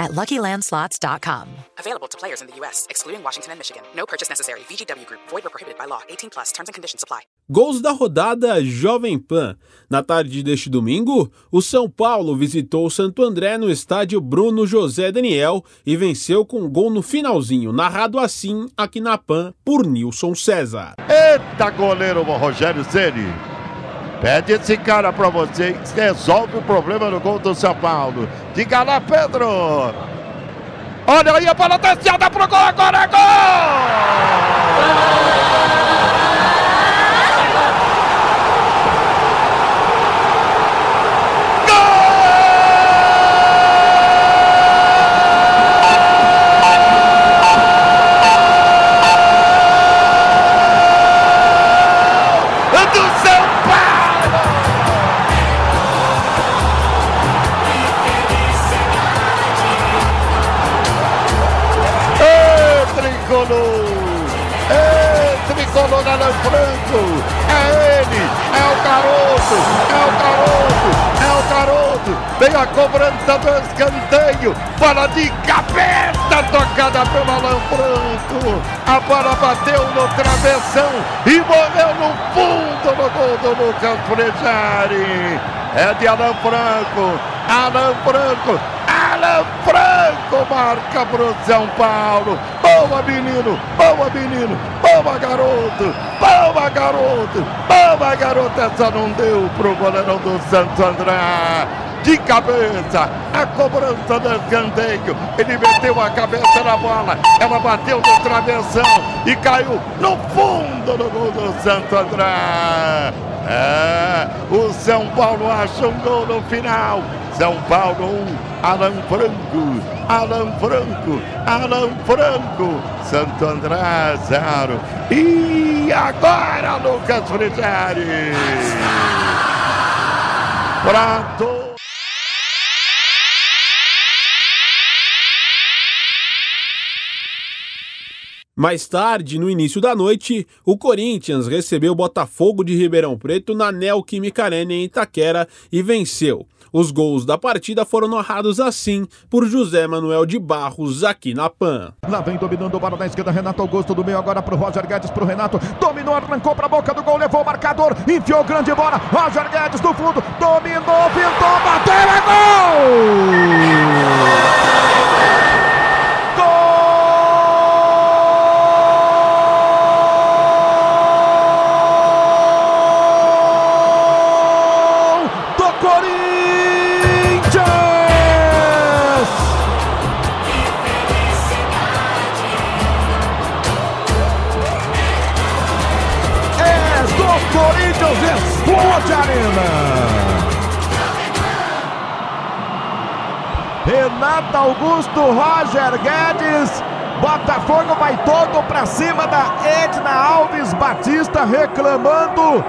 at LuckyLandSlots.com. Available to players in the U.S., excluding Washington and Michigan. No purchase necessary. VGW Group. Void or prohibited by law. 18 plus. Terms and conditions apply. Gols da rodada Jovem Pan. Na tarde deste domingo, o São Paulo visitou o Santo André no estádio Bruno José Daniel e venceu com um gol no finalzinho, narrado assim aqui na Pan por Nilson César. Eita, goleiro Rogério Ceni. Pede esse cara pra vocês, resolve o problema no gol do São Paulo. Diga lá, Pedro. Olha aí a bola desciada pro gol, agora tricolor! É tricolor Alan Franco! É ele! É o garoto! É o garoto! É o garoto! Vem a cobrança do escanteio! Bola de cabeça tocada pelo Alan Franco! A bola bateu no travessão e morreu no fundo no gol do Lucas Frejari! É de Alan Franco! Alan Franco! Alan Franco marca pro São Paulo. Boa, menino. Boa, menino. Boa, garoto. Boa, garoto. Boa, garoto. Essa não deu pro goleirão do Santo André. De cabeça, a cobrança do escanteio. Ele meteu a cabeça na bola. Ela bateu no travessão e caiu no fundo do gol do Santo André. É, o São Paulo acha um gol no final. São Paulo 1, Alan Franco, Alan Franco, Alan Franco, Santo André 0. E agora Lucas Frigeri. Prato. Mais tarde, no início da noite, o Corinthians recebeu o Botafogo de Ribeirão Preto na Neoquímica Arena em Itaquera e venceu. Os gols da partida foram narrados assim por José Manuel de Barros aqui na PAN. Lá vem dominando o bola na esquerda, Renato Augusto do meio agora pro Roger Guedes, pro Renato. Dominou, arrancou pra boca do gol, levou o marcador, enfiou grande bola. Roger Guedes do fundo, dominou, pintou, bateu, é gol! Corinthians, explode a arena! Renato Augusto, Roger Guedes, Botafogo vai todo pra cima da Edna Alves Batista reclamando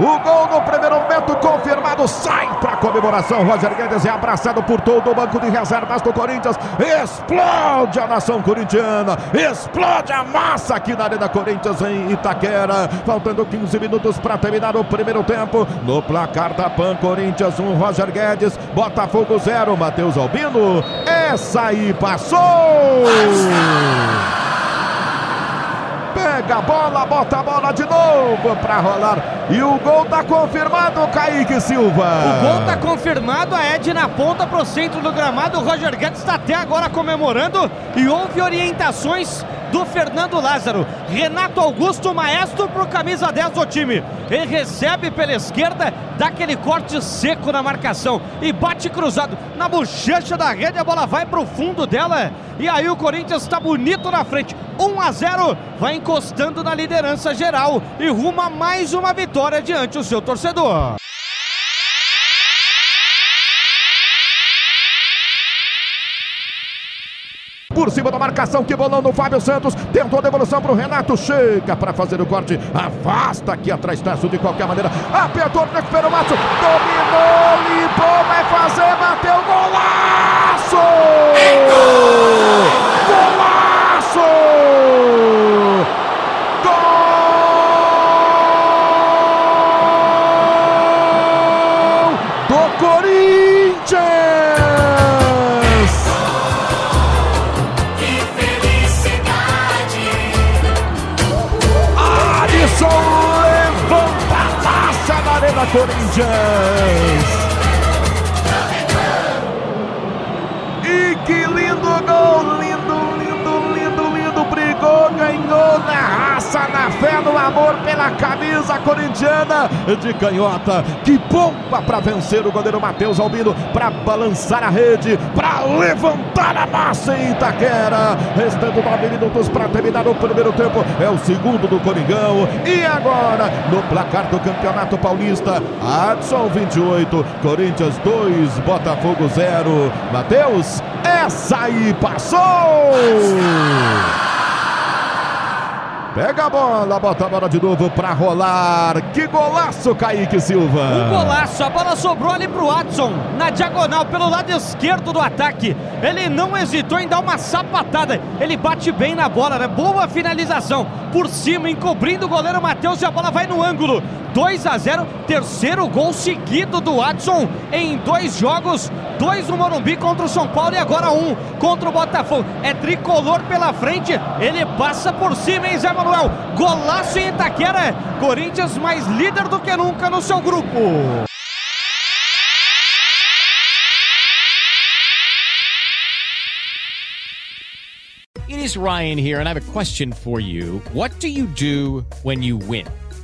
o gol no primeiro momento confirmado, sai para comemoração. Roger Guedes é abraçado por todo o banco de reservas do Corinthians. Explode a nação corintiana, explode a massa aqui na Arena Corinthians em Itaquera. Faltando 15 minutos para terminar o primeiro tempo. No placar da PAN, Corinthians 1, Roger Guedes, Botafogo 0, Matheus Albino. Essa aí passou! pega a bola, bota a bola de novo para rolar. E o gol tá confirmado, Kaique Silva. O gol tá confirmado, a Edna aponta pro centro do gramado. O Roger Guedes está até agora comemorando e houve orientações do Fernando Lázaro. Renato Augusto, maestro pro camisa 10 do time. Ele recebe pela esquerda, dá aquele corte seco na marcação e bate cruzado na bochecha da rede. A bola vai pro fundo dela e aí o Corinthians está bonito na frente. 1 a 0, vai encostando na liderança geral e ruma mais uma vitória diante do seu torcedor. Por cima da marcação, que bolão no Fábio Santos, tentou a devolução pro Renato, chega para fazer o corte, afasta aqui atrás, Tasso de qualquer maneira, apertou, recuperou o Márcio, dominou, limpou, vai fazer, bateu, golaço! Corinthians! Pela camisa corintiana de canhota. Que bomba para vencer o goleiro Matheus Albino, para balançar a rede, para levantar a massa em Itaquera. Restando nove minutos para terminar o primeiro tempo. É o segundo do Coringão. E agora, no placar do Campeonato Paulista, Adson 28, Corinthians 2, Botafogo 0. Matheus, essa aí passou! Pega a bola, bota a bola de novo pra rolar. Que golaço, Kaique Silva. Um golaço, a bola sobrou ali pro Watson, na diagonal, pelo lado esquerdo do ataque. Ele não hesitou em dar uma sapatada. Ele bate bem na bola, né? Boa finalização. Por cima, encobrindo o goleiro Matheus e a bola vai no ângulo. 2 a 0, terceiro gol seguido do Watson em dois jogos. Dois no Morumbi contra o São Paulo e agora um contra o Botafogo. É tricolor pela frente, ele passa por cima, hein, Zé Manuel? Golaço em Itaquera. Corinthians mais líder do que nunca no seu grupo. It is Ryan here, and I have a question for you. What do you do when you win?